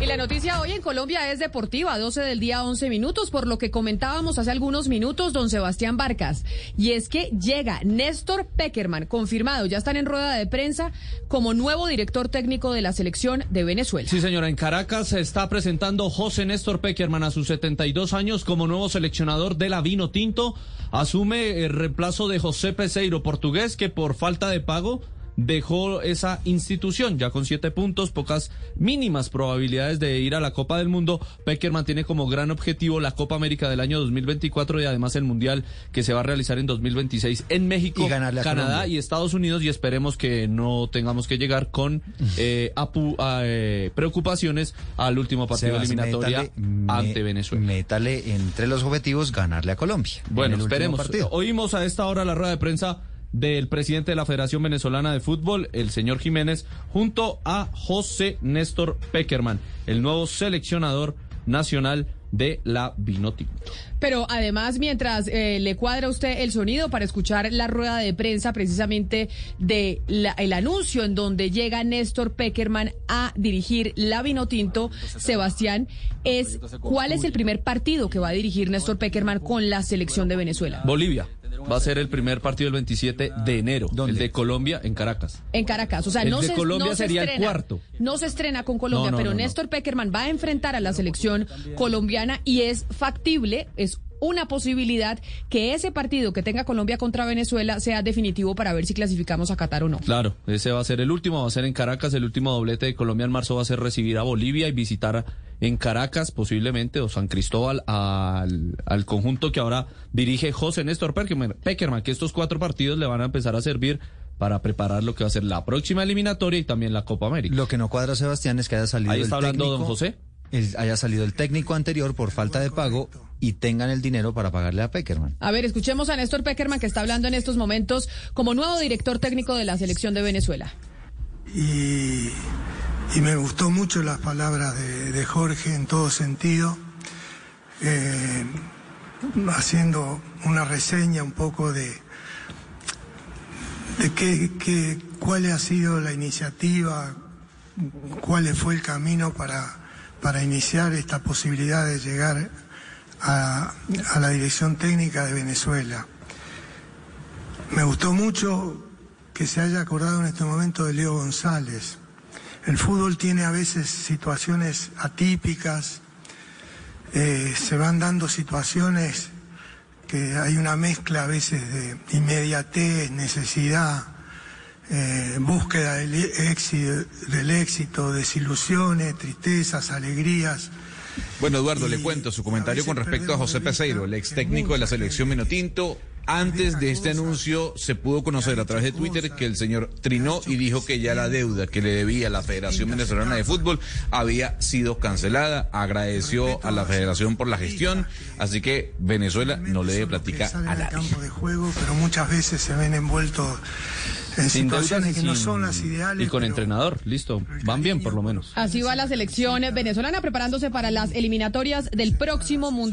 Y la noticia hoy en Colombia es deportiva, 12 del día 11 minutos, por lo que comentábamos hace algunos minutos, don Sebastián Barcas. Y es que llega Néstor Peckerman, confirmado, ya están en rueda de prensa, como nuevo director técnico de la selección de Venezuela. Sí, señora, en Caracas se está presentando José Néstor Peckerman a sus 72 años como nuevo seleccionador de la Vino Tinto. Asume el reemplazo de José Peseiro, portugués, que por falta de pago dejó esa institución ya con siete puntos, pocas mínimas probabilidades de ir a la Copa del Mundo. Pecker mantiene como gran objetivo la Copa América del año 2024 y además el Mundial que se va a realizar en 2026 en México, Canadá y Estados Unidos y esperemos que no tengamos que llegar con eh, eh, preocupaciones al último partido eliminatoria ante Venezuela. Métale entre los objetivos ganarle a Colombia. Bueno, esperemos. Oímos a esta hora la rueda de prensa del presidente de la Federación Venezolana de Fútbol, el señor Jiménez, junto a José Néstor Peckerman, el nuevo seleccionador nacional de la Vinotinto. Pero además, mientras eh, le cuadra a usted el sonido para escuchar la rueda de prensa precisamente de el anuncio en donde llega Néstor Peckerman a dirigir la Vinotinto, Sebastián, es ¿cuál es el primer partido que va a dirigir Néstor Peckerman con la selección de Venezuela? Bolivia. Va a ser el primer partido el 27 de enero. El de Colombia en Caracas. En Caracas. O sea, el no de se, Colombia no sería estrena, el cuarto. No se estrena con Colombia, pero Néstor Peckerman va a enfrentar a la selección colombiana y es factible, es una posibilidad que ese partido que tenga Colombia contra Venezuela sea definitivo para ver si clasificamos a Qatar o no. Claro, ese va a ser el último, va a ser en Caracas, el último doblete de Colombia en marzo va a ser recibir a Bolivia y visitar en Caracas posiblemente o San Cristóbal al, al conjunto que ahora dirige José Néstor Peckerman, que estos cuatro partidos le van a empezar a servir para preparar lo que va a ser la próxima eliminatoria y también la Copa América. Lo que no cuadra, Sebastián, es que haya salido Ahí está el hablando técnico, don José. haya salido el técnico anterior por falta de pago y tengan el dinero para pagarle a Peckerman. A ver, escuchemos a Néstor Peckerman que está hablando en estos momentos como nuevo director técnico de la selección de Venezuela. Y, y me gustó mucho las palabras de, Jorge en todo sentido, eh, haciendo una reseña un poco de, qué, cuál ha sido la iniciativa, cuál fue el camino para, para iniciar esta posibilidad de llegar a la dirección técnica de Venezuela. Me gustó mucho que se haya acordado en este momento de Leo González. El fútbol tiene a veces situaciones atípicas, eh, se van dando situaciones que hay una mezcla a veces de inmediatez, necesidad, eh, búsqueda del éxito, del éxito, desilusiones, tristezas, alegrías. Bueno, Eduardo, le cuento su comentario con respecto a José Peseiro, el ex técnico de la selección Minotinto. Antes de este anuncio se pudo conocer a través de Twitter que el señor trinó y dijo que ya la deuda que le debía la Federación Venezolana de Fútbol había sido cancelada. Agradeció a la Federación por la gestión, así que Venezuela no le debe platicar a nadie. campo de juego, pero muchas veces se ven envueltos en Sin situaciones que no son las ideales. Y con entrenador, listo. Van bien por lo menos. Así va la selección venezolana preparándose para las eliminatorias del próximo Mundial.